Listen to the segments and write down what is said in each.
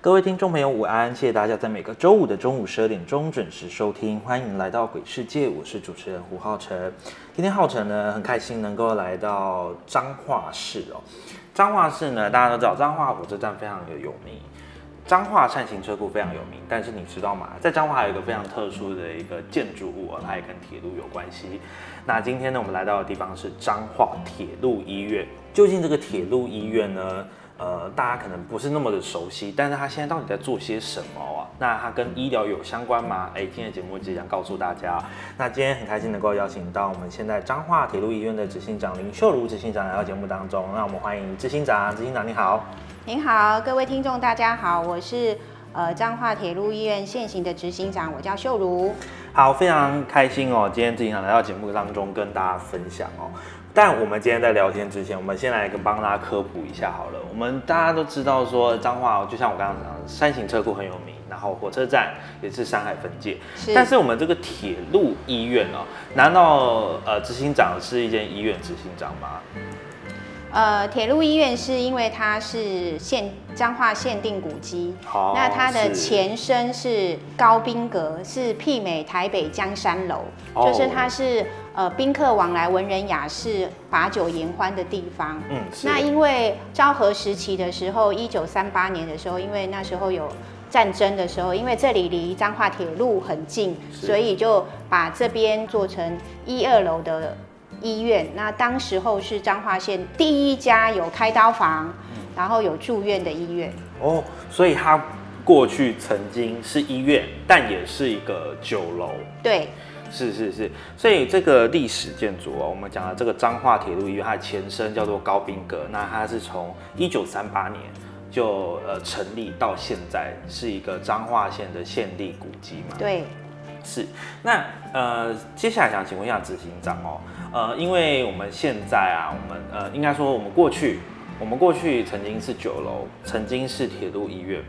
各位听众朋友，午安！谢谢大家在每个周五的中午十二点钟准时收听，欢迎来到鬼世界，我是主持人胡浩辰。今天浩辰呢，很开心能够来到彰化市哦。彰化市呢，大家都知道彰化火车站非常的有名。彰化善行车库非常有名，但是你知道吗？在彰化还有一个非常特殊的一个建筑物啊，它也跟铁路有关系。那今天呢，我们来到的地方是彰化铁路医院。究竟这个铁路医院呢？呃，大家可能不是那么的熟悉，但是他现在到底在做些什么啊？那他跟医疗有相关吗？哎，今天的节目即将告诉大家。那今天很开心能够邀请到我们现在彰化铁路医院的执行长林秀如执行长来到节目当中。那我们欢迎执行长，执行长你好。您好，各位听众大家好，我是呃彰化铁路医院现行的执行长，我叫秀如。好，非常开心哦，今天执行长来到节目当中跟大家分享哦。但我们今天在聊天之前，我们先来跟帮大家科普一下好了。我们大家都知道说彰化，就像我刚刚讲，山形车库很有名，然后火车站也是山海分界。但是我们这个铁路医院哦，难道呃执行长是一间医院执行长吗？呃，铁路医院是因为它是限彰化限定古迹，那它的前身是高宾阁，是媲美台北江山楼，就是它是呃宾客往来、文人雅士把酒言欢的地方。嗯，那因为昭和时期的时候，一九三八年的时候，因为那时候有战争的时候，因为这里离彰化铁路很近，所以就把这边做成一二楼的。医院，那当时候是彰化县第一家有开刀房，然后有住院的医院。哦，所以它过去曾经是医院，但也是一个酒楼。对，是是是。所以这个历史建筑哦，我们讲的这个彰化铁路医院，它的前身叫做高宾阁，那它是从一九三八年就呃成立到现在，是一个彰化县的县立古迹嘛？对。是，那呃，接下来想请问一下执行长哦，呃，因为我们现在啊，我们呃，应该说我们过去。我们过去曾经是酒楼，曾经是铁路医院，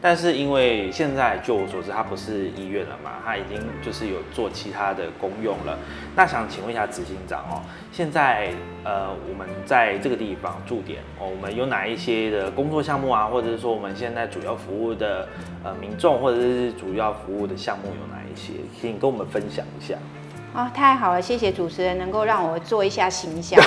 但是因为现在就我所知，它不是医院了嘛，它已经就是有做其他的公用了。那想请问一下执行长哦，现在呃我们在这个地方驻点哦，我们有哪一些的工作项目啊，或者是说我们现在主要服务的呃民众，或者是主要服务的项目有哪一些，请跟我们分享一下。哦，太好了，谢谢主持人能够让我做一下形象。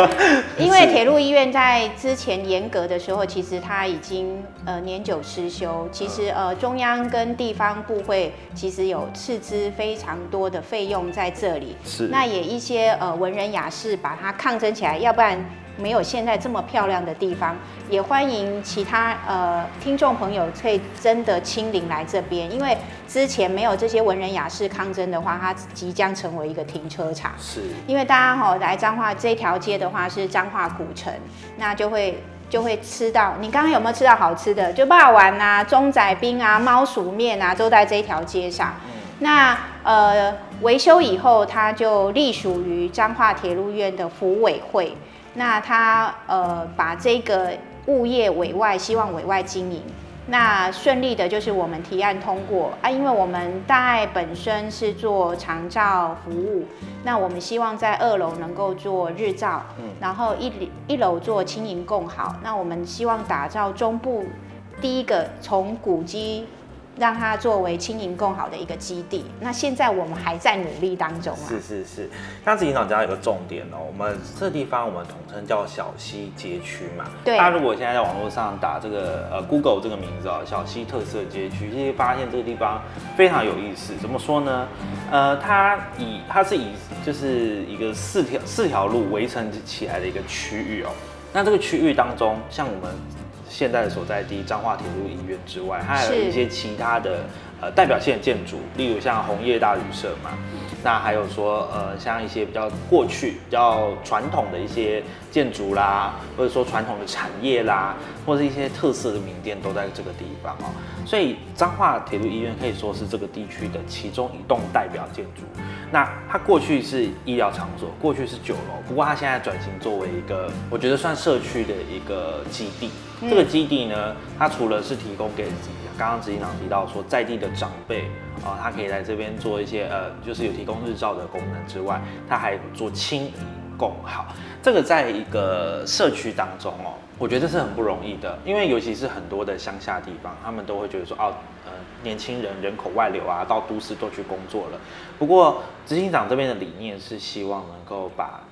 因为铁路医院在之前严格的时候，其实它已经呃年久失修。其实呃中央跟地方部会其实有斥资非常多的费用在这里。是。那也一些呃文人雅士把它抗争起来，要不然。没有现在这么漂亮的地方，也欢迎其他呃听众朋友可以真的亲临来这边，因为之前没有这些文人雅士抗争的话，它即将成为一个停车场。是，因为大家哈来彰化这条街的话是彰化古城，那就会就会吃到。你刚刚有没有吃到好吃的？就霸丸啊、中仔冰啊、猫薯面啊，都在这条街上。那呃维修以后，它就隶属于彰化铁路院的服委会。那他呃把这个物业委外，希望委外经营，那顺利的就是我们提案通过啊，因为我们大爱本身是做长照服务，那我们希望在二楼能够做日照，嗯，然后一一楼做轻盈共好，那我们希望打造中部第一个从古迹让它作为轻盈更好的一个基地。那现在我们还在努力当中啊。是是是，刚才营长讲有个重点哦，我们这地方我们统称叫小溪街区嘛。对。大家如果现在在网络上打这个呃 Google 这个名字哦，小溪特色街区，就会发现这个地方非常有意思。怎么说呢？呃，它以它是以就是一个四条四条路围成起来的一个区域哦。那这个区域当中，像我们现在的所在地彰化铁路医院之外，它还有一些其他的呃代表性的建筑，例如像红叶大旅社嘛。那还有说呃像一些比较过去比较传统的一些建筑啦，或者说传统的产业啦，或者一些特色的名店都在这个地方哦。所以彰化铁路医院可以说是这个地区的其中一栋代表建筑。那它过去是医疗场所，过去是酒楼，不过它现在转型作为一个，我觉得算社区的一个基地。这个基地呢，它除了是提供给刚刚执行长提到说在地的长辈啊，他可以来这边做一些呃，就是有提供日照的功能之外，他还做轻盈共好。这个在一个社区当中哦，我觉得这是很不容易的，因为尤其是很多的乡下地方，他们都会觉得说哦，呃，年轻人人口外流啊，到都市都去工作了。不过执行长这边的理念是希望能够把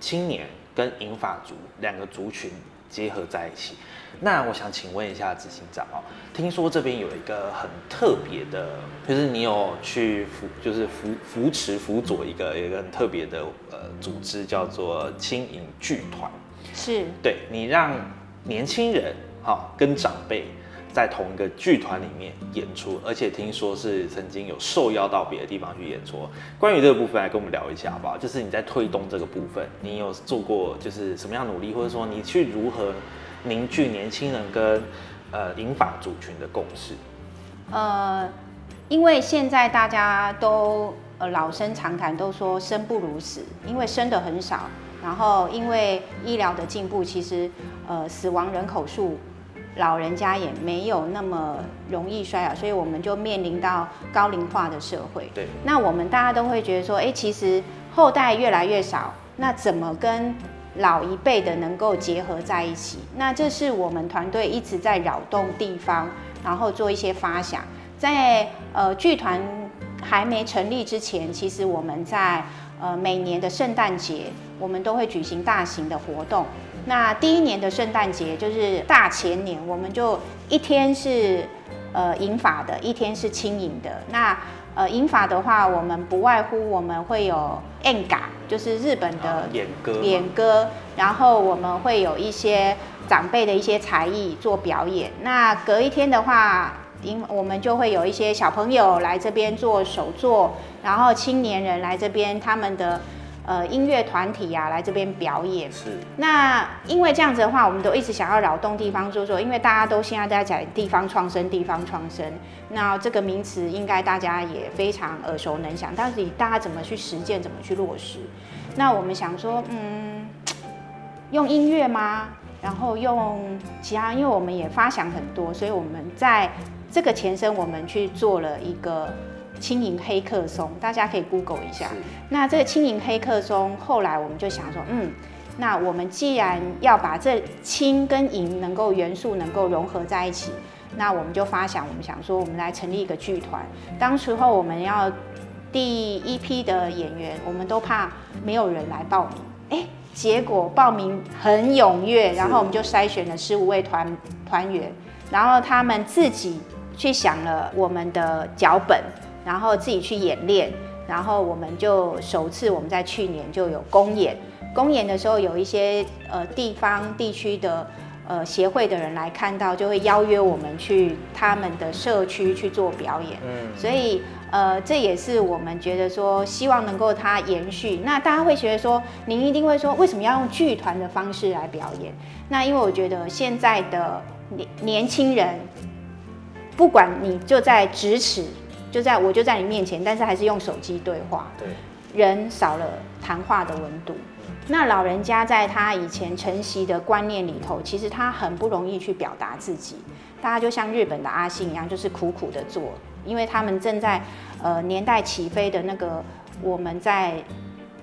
青年跟银发族两个族群结合在一起。那我想请问一下执行长哦，听说这边有一个很特别的，就是你有去扶，就是扶扶持辅佐一个一个很特别的呃组织，叫做青影剧团。是，对你让年轻人哈跟长辈在同一个剧团里面演出，而且听说是曾经有受邀到别的地方去演出。关于这个部分，来跟我们聊一下好不好？就是你在推动这个部分，你有做过就是什么样努力，或者说你去如何？凝聚年轻人跟呃银发族群的共识。呃，因为现在大家都呃老生常谈，都说生不如死，因为生的很少，然后因为医疗的进步，其实呃死亡人口数，老人家也没有那么容易衰老，所以我们就面临到高龄化的社会。对。那我们大家都会觉得说，哎，其实后代越来越少，那怎么跟？老一辈的能够结合在一起，那这是我们团队一直在扰动地方，然后做一些发想。在呃剧团还没成立之前，其实我们在呃每年的圣诞节，我们都会举行大型的活动。那第一年的圣诞节就是大前年，我们就一天是呃银法的，一天是轻盈的。那呃，银法的话，我们不外乎我们会有 enga，就是日本的演歌，演歌，然后我们会有一些长辈的一些才艺做表演。那隔一天的话，因我们就会有一些小朋友来这边做手作，然后青年人来这边他们的。呃，音乐团体啊，来这边表演。是。那因为这样子的话，我们都一直想要扰动地方做做，因为大家都现在在讲地方创生，地方创生。那这个名词应该大家也非常耳熟能详，到底大家怎么去实践，怎么去落实？那我们想说，嗯，用音乐吗？然后用其他，因为我们也发想很多，所以我们在这个前身，我们去做了一个。轻盈黑客松，大家可以 Google 一下。那这个轻盈黑客松，后来我们就想说，嗯，那我们既然要把这轻跟银能够元素能够融合在一起，那我们就发想，我们想说，我们来成立一个剧团。当时候我们要第一批的演员，我们都怕没有人来报名，哎，结果报名很踊跃，然后我们就筛选了十五位团团员，然后他们自己去想了我们的脚本。然后自己去演练，然后我们就首次我们在去年就有公演，公演的时候有一些呃地方地区的呃协会的人来看到，就会邀约我们去他们的社区去做表演。嗯，所以呃这也是我们觉得说希望能够它延续。那大家会觉得说，您一定会说为什么要用剧团的方式来表演？那因为我觉得现在的年年轻人，不管你就在咫尺。就在我就在你面前，但是还是用手机对话。对，人少了谈话的温度。那老人家在他以前承袭的观念里头，其实他很不容易去表达自己。大家就像日本的阿信一样，就是苦苦的做，因为他们正在呃年代起飞的那个，我们在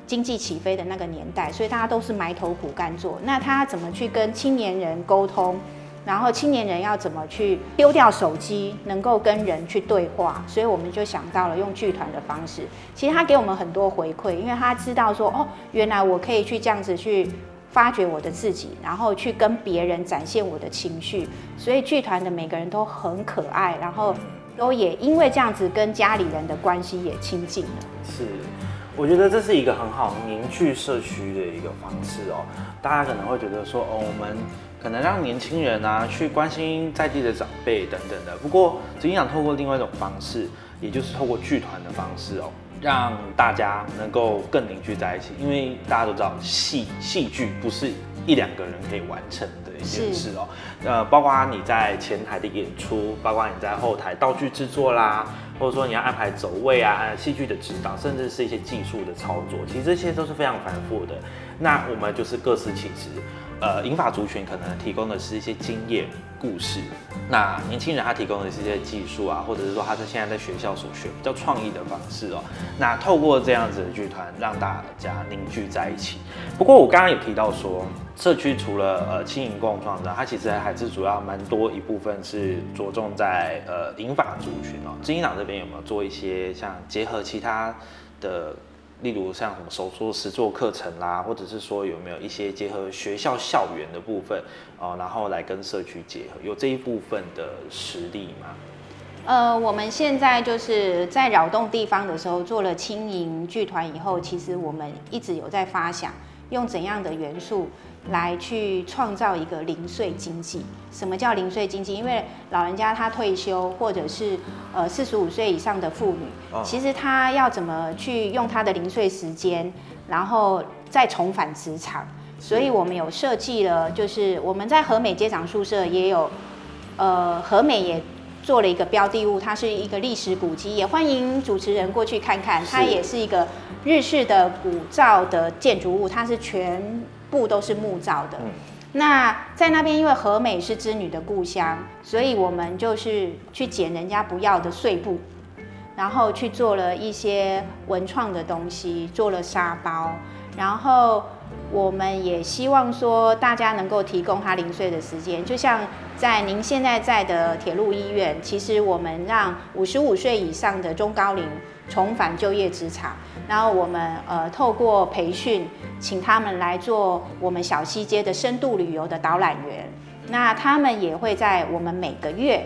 经济起飞的那个年代，所以大家都是埋头苦干做。那他怎么去跟青年人沟通？然后青年人要怎么去丢掉手机，能够跟人去对话，所以我们就想到了用剧团的方式。其实他给我们很多回馈，因为他知道说，哦，原来我可以去这样子去发掘我的自己，然后去跟别人展现我的情绪。所以剧团的每个人都很可爱，然后都也因为这样子跟家里人的关系也亲近了。是，我觉得这是一个很好凝聚社区的一个方式哦。大家可能会觉得说，哦，我们。可能让年轻人啊去关心在地的长辈等等的。不过，执行长透过另外一种方式，也就是透过剧团的方式哦，让大家能够更凝聚在一起。因为大家都知道，戏戏剧不是一两个人可以完成的一件事哦。呃，包括你在前台的演出，包括你在后台道具制作啦，或者说你要安排走位啊、戏剧的指导，甚至是一些技术的操作，其实这些都是非常繁复的。那我们就是各司其职。呃，银发族群可能提供的是一些经验故事，那年轻人他提供的是一些技术啊，或者是说他在现在在学校所学比较创意的方式哦。那透过这样子的剧团，让大家凝聚在一起。不过我刚刚有提到说，社区除了呃轻盈共创的，它其实还是主要蛮多一部分是着重在呃银发族群哦。金鹰党这边有没有做一些像结合其他的？例如像什么手作实作课程啦，或者是说有没有一些结合学校校园的部分哦，然后来跟社区结合，有这一部分的实力吗？呃，我们现在就是在扰动地方的时候做了轻盈剧团以后，其实我们一直有在发想用怎样的元素。来去创造一个零碎经济。什么叫零碎经济？因为老人家他退休，或者是呃四十五岁以上的妇女，其实他要怎么去用他的零碎时间，然后再重返职场。所以我们有设计了，就是我们在和美街长宿舍也有，呃和美也做了一个标的物，它是一个历史古迹，也欢迎主持人过去看看。它也是一个日式的古造的建筑物，它是全。布都是木造的，那在那边，因为和美是织女的故乡，所以我们就是去捡人家不要的碎布，然后去做了一些文创的东西，做了沙包，然后我们也希望说大家能够提供他零碎的时间，就像在您现在在的铁路医院，其实我们让五十五岁以上的中高龄重返就业职场。然后我们呃透过培训，请他们来做我们小西街的深度旅游的导览员。那他们也会在我们每个月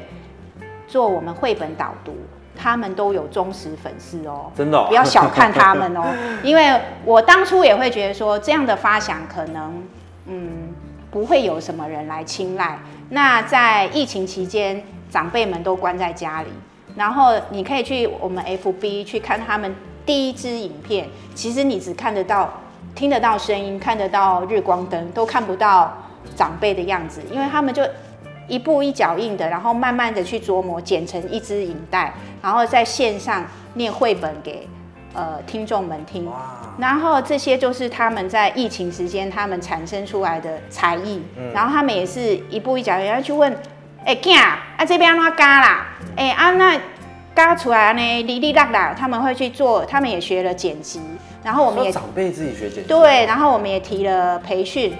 做我们绘本导读，他们都有忠实粉丝哦，真的不要小看他们哦。因为我当初也会觉得说这样的发想可能嗯不会有什么人来青睐。那在疫情期间，长辈们都关在家里，然后你可以去我们 FB 去看他们。第一支影片，其实你只看得到、听得到声音，看得到日光灯，都看不到长辈的样子，因为他们就一步一脚印的，然后慢慢的去琢磨，剪成一支影带，然后在线上念绘本给呃听众们听。然后这些就是他们在疫情时间他们产生出来的才艺。然后他们也是一步一脚印要去问，哎，囝啊这边怎加啦？哎啊那。刚出来呢，哩哩啦啦，他们会去做，他们也学了剪辑，然后我们也长辈自己学剪辑，对，然后我们也提了培训，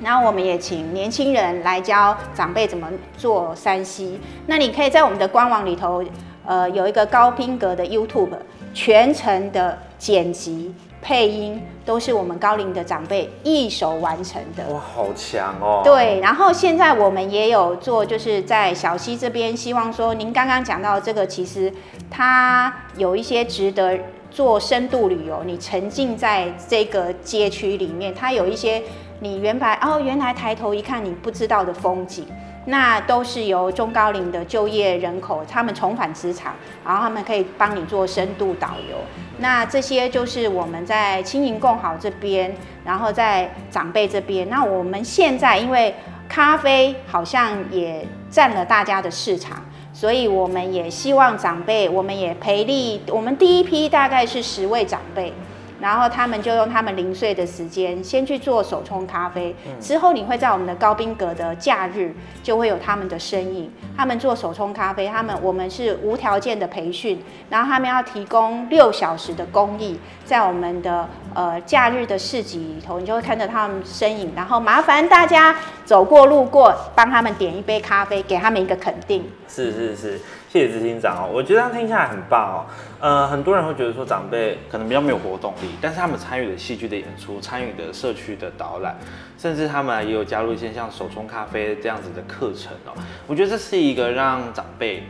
然后我们也请年轻人来教长辈怎么做山西。那你可以在我们的官网里头，呃，有一个高宾格的 YouTube 全程的剪辑。配音都是我们高龄的长辈一手完成的，哇，好强哦！对，然后现在我们也有做，就是在小溪这边，希望说您刚刚讲到这个，其实它有一些值得做深度旅游，你沉浸在这个街区里面，它有一些你原来哦，原来抬头一看你不知道的风景。那都是由中高龄的就业人口，他们重返职场，然后他们可以帮你做深度导游。那这些就是我们在轻盈共好这边，然后在长辈这边。那我们现在因为咖啡好像也占了大家的市场，所以我们也希望长辈，我们也培力，我们第一批大概是十位长辈。然后他们就用他们零碎的时间，先去做手冲咖啡。之后你会在我们的高宾阁的假日，就会有他们的身影。他们做手冲咖啡，他们我们是无条件的培训，然后他们要提供六小时的公益，在我们的呃假日的市集里头，你就会看到他们身影，然后麻烦大家走过路过，帮他们点一杯咖啡，给他们一个肯定。是是是。谢谢执行长哦，我觉得他听下来很棒哦。呃，很多人会觉得说长辈可能比较没有活动力，但是他们参与的戏剧的演出，参与的社区的导览，甚至他们也有加入一些像手冲咖啡这样子的课程哦。我觉得这是一个让长辈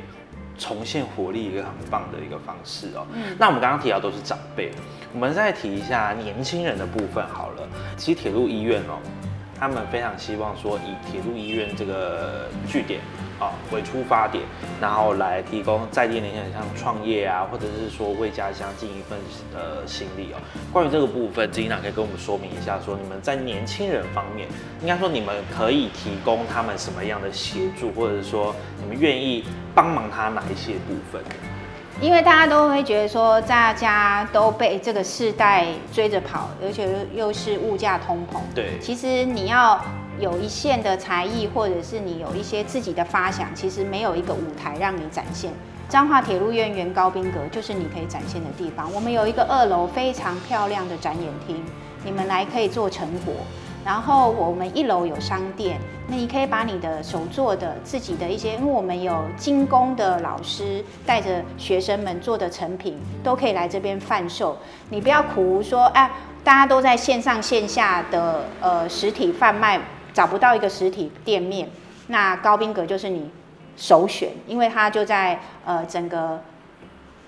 重现活力一个很棒的一个方式哦。嗯，那我们刚刚提到都是长辈，我们再提一下年轻人的部分好了。其实铁路医院哦，他们非常希望说以铁路医院这个据点。啊，为出发点，然后来提供在地年轻人像创业啊，或者是说为家乡尽一份呃心力哦。关于这个部分，金娜可以跟我们说明一下，说你们在年轻人方面，应该说你们可以提供他们什么样的协助，或者是说你们愿意帮忙他哪一些部分？因为大家都会觉得说，大家都被这个世代追着跑，而且又是物价通膨。对，其实你要。有一线的才艺，或者是你有一些自己的发想，其实没有一个舞台让你展现。彰化铁路院原高宾阁就是你可以展现的地方。我们有一个二楼非常漂亮的展演厅，你们来可以做成果。然后我们一楼有商店，那你可以把你的手做的、自己的一些，因为我们有精工的老师带着学生们做的成品，都可以来这边贩售。你不要苦说，哎，大家都在线上线下的呃实体贩卖。找不到一个实体店面，那高宾阁就是你首选，因为它就在呃整个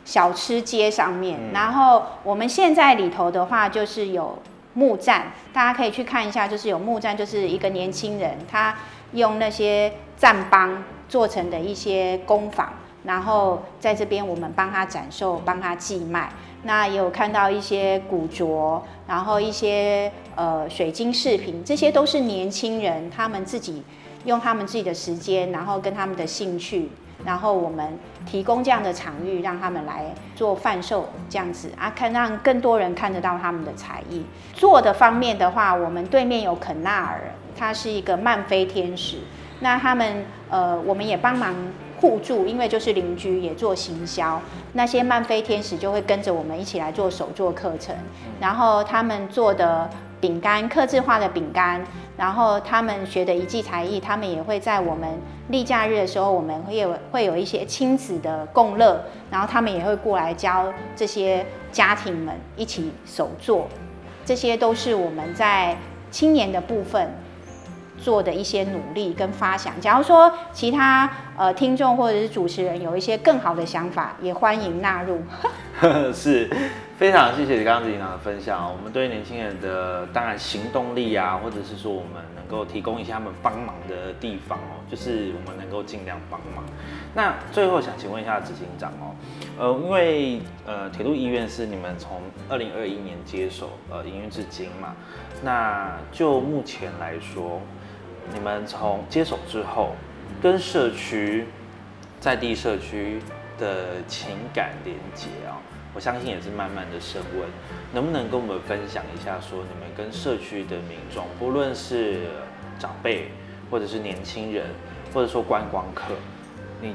小吃街上面。然后我们现在里头的话，就是有木栈，大家可以去看一下，就是有木栈，就是一个年轻人他用那些站帮做成的一些工坊，然后在这边我们帮他展售，帮他寄卖。那也有看到一些古着，然后一些呃水晶饰品，这些都是年轻人他们自己用他们自己的时间，然后跟他们的兴趣，然后我们提供这样的场域，让他们来做贩售这样子啊，看让更多人看得到他们的才艺。做的方面的话，我们对面有肯纳尔，他是一个漫飞天使，那他们呃我们也帮忙。互助，因为就是邻居也做行销，那些漫飞天使就会跟着我们一起来做手作课程，然后他们做的饼干，刻字化的饼干，然后他们学的一技才艺，他们也会在我们例假日的时候，我们会有会有一些亲子的共乐，然后他们也会过来教这些家庭们一起手做，这些都是我们在青年的部分。做的一些努力跟发想，假如说其他呃听众或者是主持人有一些更好的想法，也欢迎纳入。是非常谢谢刚刚子长的分享我们对年轻人的当然行动力啊，或者是说我们能够提供一些他们帮忙的地方哦，就是我们能够尽量帮忙。那最后想请问一下执行长哦，呃，因为呃铁路医院是你们从二零二一年接手呃营运至今嘛，那就目前来说。你们从接手之后，跟社区在地社区的情感连接啊，我相信也是慢慢的升温。能不能跟我们分享一下，说你们跟社区的民众，不论是长辈，或者是年轻人，或者说观光客，你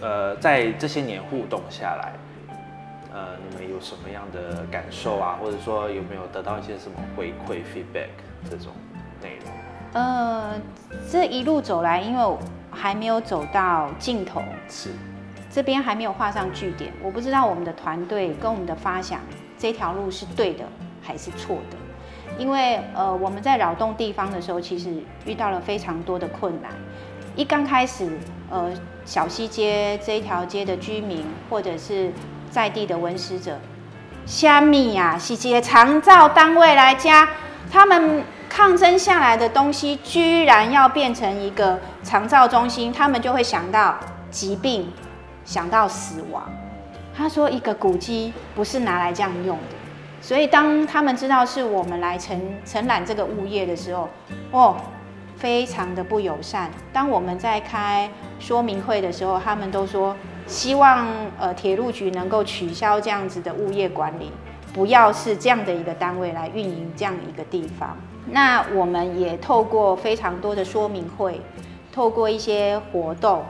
呃在这些年互动下来，呃，你们有什么样的感受啊？或者说有没有得到一些什么回馈 feedback 这种内容？呃，这一路走来，因为还没有走到尽头，是这边还没有画上句点。我不知道我们的团队跟我们的发想这条路是对的还是错的，因为呃我们在扰动地方的时候，其实遇到了非常多的困难。一刚开始，呃小西街这一条街的居民或者是在地的文史者，虾米呀，西街长照单位来加他们。抗争下来的东西，居然要变成一个长照中心，他们就会想到疾病，想到死亡。他说，一个古迹不是拿来这样用的。所以，当他们知道是我们来承承揽这个物业的时候，哦，非常的不友善。当我们在开说明会的时候，他们都说希望呃铁路局能够取消这样子的物业管理，不要是这样的一个单位来运营这样一个地方。那我们也透过非常多的说明会，透过一些活动，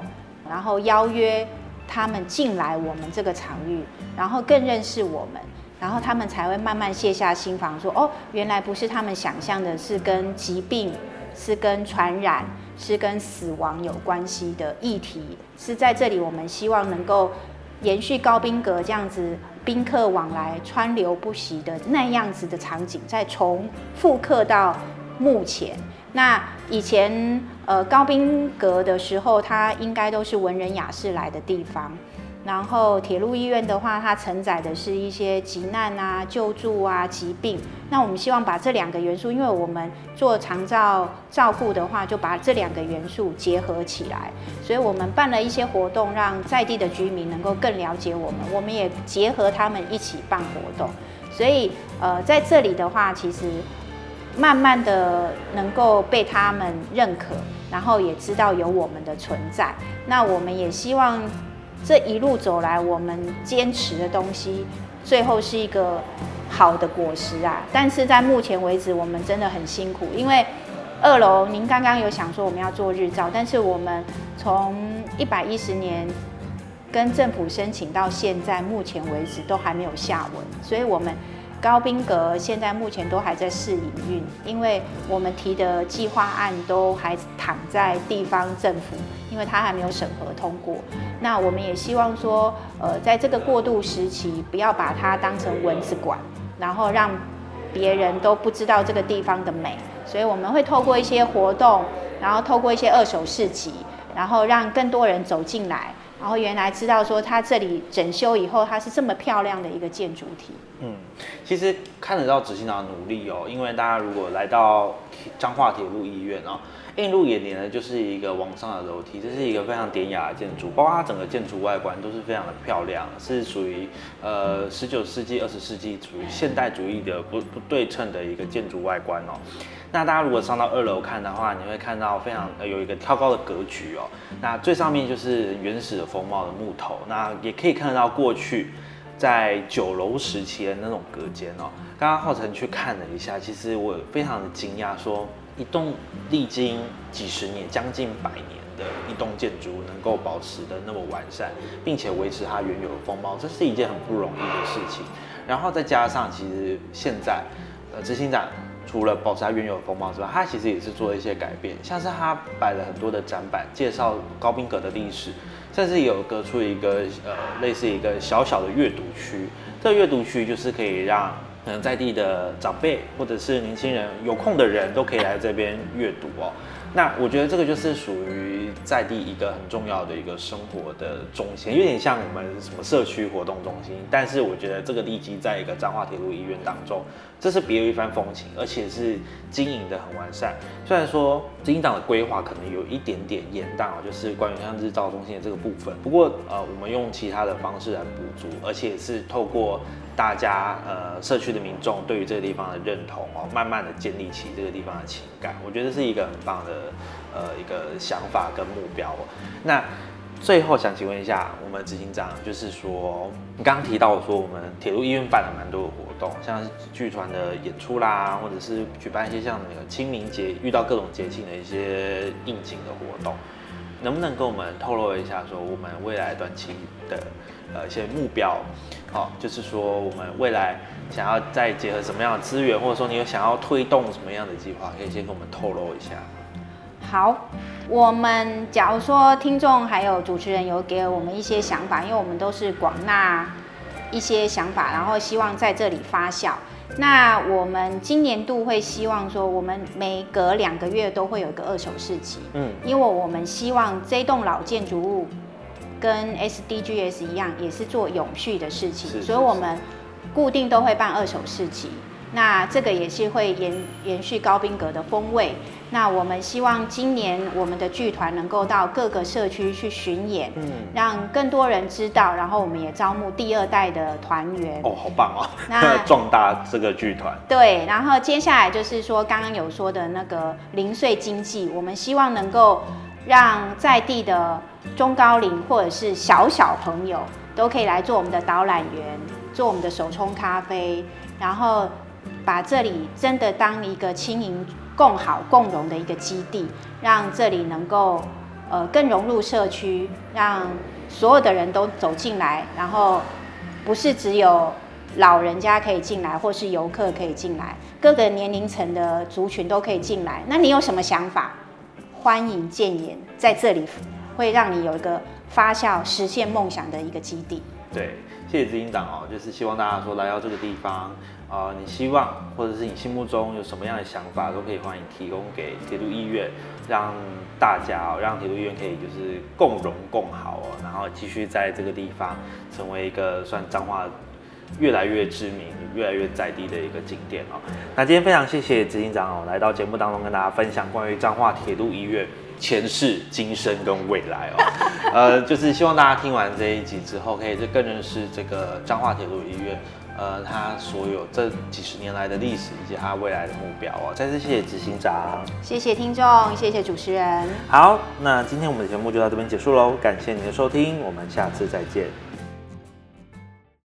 然后邀约他们进来我们这个场域，然后更认识我们。然后他们才会慢慢卸下心防，说哦，原来不是他们想象的，是跟疾病、是跟传染、是跟死亡有关系的议题。是在这里，我们希望能够延续高宾阁这样子宾客往来、川流不息的那样子的场景，再重复刻到目前。那以前呃高宾阁的时候，它应该都是文人雅士来的地方。然后铁路医院的话，它承载的是一些急难啊、救助啊、疾病。那我们希望把这两个元素，因为我们做长照照顾的话，就把这两个元素结合起来。所以我们办了一些活动，让在地的居民能够更了解我们。我们也结合他们一起办活动。所以呃，在这里的话，其实慢慢的能够被他们认可，然后也知道有我们的存在。那我们也希望。这一路走来，我们坚持的东西，最后是一个好的果实啊！但是在目前为止，我们真的很辛苦，因为二楼您刚刚有想说我们要做日照，但是我们从一百一十年跟政府申请到现在，目前为止都还没有下文，所以我们。高宾阁现在目前都还在试营运，因为我们提的计划案都还躺在地方政府，因为它还没有审核通过。那我们也希望说，呃，在这个过渡时期，不要把它当成蚊子馆，然后让别人都不知道这个地方的美。所以我们会透过一些活动，然后透过一些二手市集，然后让更多人走进来。然后原来知道说，它这里整修以后，它是这么漂亮的一个建筑体。嗯，其实看得到执行长的努力哦，因为大家如果来到彰化铁路医院哦，映入眼帘的就是一个往上的楼梯，这是一个非常典雅的建筑，包括它整个建筑外观都是非常的漂亮，是属于呃十九世纪、二十世纪属于现代主义的不不对称的一个建筑外观哦。那大家如果上到二楼看的话，你会看到非常有一个挑高的格局哦。那最上面就是原始的风貌的木头，那也可以看得到过去在酒楼时期的那种隔间哦。刚刚浩辰去看了一下，其实我非常的惊讶，说一栋历经几十年、将近百年的一栋建筑，能够保持的那么完善，并且维持它原有的风貌，这是一件很不容易的事情。然后再加上，其实现在呃执行长。除了保持它原有的风貌之外，它其实也是做了一些改变，像是它摆了很多的展板，介绍高宾阁的历史，甚至有隔出一个呃类似一个小小的阅读区。这个阅读区就是可以让可能在地的长辈或者是年轻人有空的人都可以来这边阅读哦。那我觉得这个就是属于在地一个很重要的一个生活的中心，有点像我们什么社区活动中心。但是我觉得这个地基在一个彰化铁路医院当中，这是别有一番风情，而且是经营的很完善。虽然说执行长的规划可能有一点点延宕，就是关于像日照中心的这个部分。不过呃，我们用其他的方式来补足，而且是透过。大家呃，社区的民众对于这个地方的认同哦，慢慢的建立起这个地方的情感，我觉得是一个很棒的呃一个想法跟目标。那最后想请问一下我们执行长，就是说你刚刚提到说我们铁路医院办了蛮多的活动，像剧团的演出啦，或者是举办一些像那个清明节遇到各种节庆的一些应景的活动，能不能跟我们透露一下说我们未来短期的？呃，一些目标，好，就是说我们未来想要再结合什么样的资源，或者说你有想要推动什么样的计划，可以先跟我们透露一下。好，我们假如说听众还有主持人有给我们一些想法，因为我们都是广纳一些想法，然后希望在这里发酵。那我们今年度会希望说，我们每隔两个月都会有一个二手市集，嗯，因为我们希望这栋老建筑物。跟 SDGs 一样，也是做永续的事情，所以我们固定都会办二手市集。那这个也是会延延续高宾格的风味。那我们希望今年我们的剧团能够到各个社区去巡演，嗯，让更多人知道。然后我们也招募第二代的团员。哦，好棒哦！那 壮大这个剧团。对，然后接下来就是说刚刚有说的那个零碎经济，我们希望能够让在地的。中高龄或者是小小朋友都可以来做我们的导览员，做我们的手冲咖啡，然后把这里真的当一个轻盈共好共荣的一个基地，让这里能够呃更融入社区，让所有的人都走进来，然后不是只有老人家可以进来，或是游客可以进来，各个年龄层的族群都可以进来。那你有什么想法？欢迎建言在这里，会让你有一个发酵、实现梦想的一个基地。对，谢谢执行长哦，就是希望大家说来到这个地方，啊，你希望或者是你心目中有什么样的想法，都可以欢迎提供给铁路医院，让大家哦，让铁路医院可以就是共荣共好哦，然后继续在这个地方成为一个算彰化越来越知名、越来越在地的一个景点哦。那今天非常谢谢执行长哦，来到节目当中跟大家分享关于彰化铁路医院。前世、今生跟未来哦，呃，就是希望大家听完这一集之后，可以就更认识这个彰化铁路医院，呃，它所有这几十年来的历史以及它未来的目标哦。再次谢谢执行长，谢谢听众，谢谢主持人。好，那今天我们的节目就到这边结束喽，感谢您的收听，我们下次再见。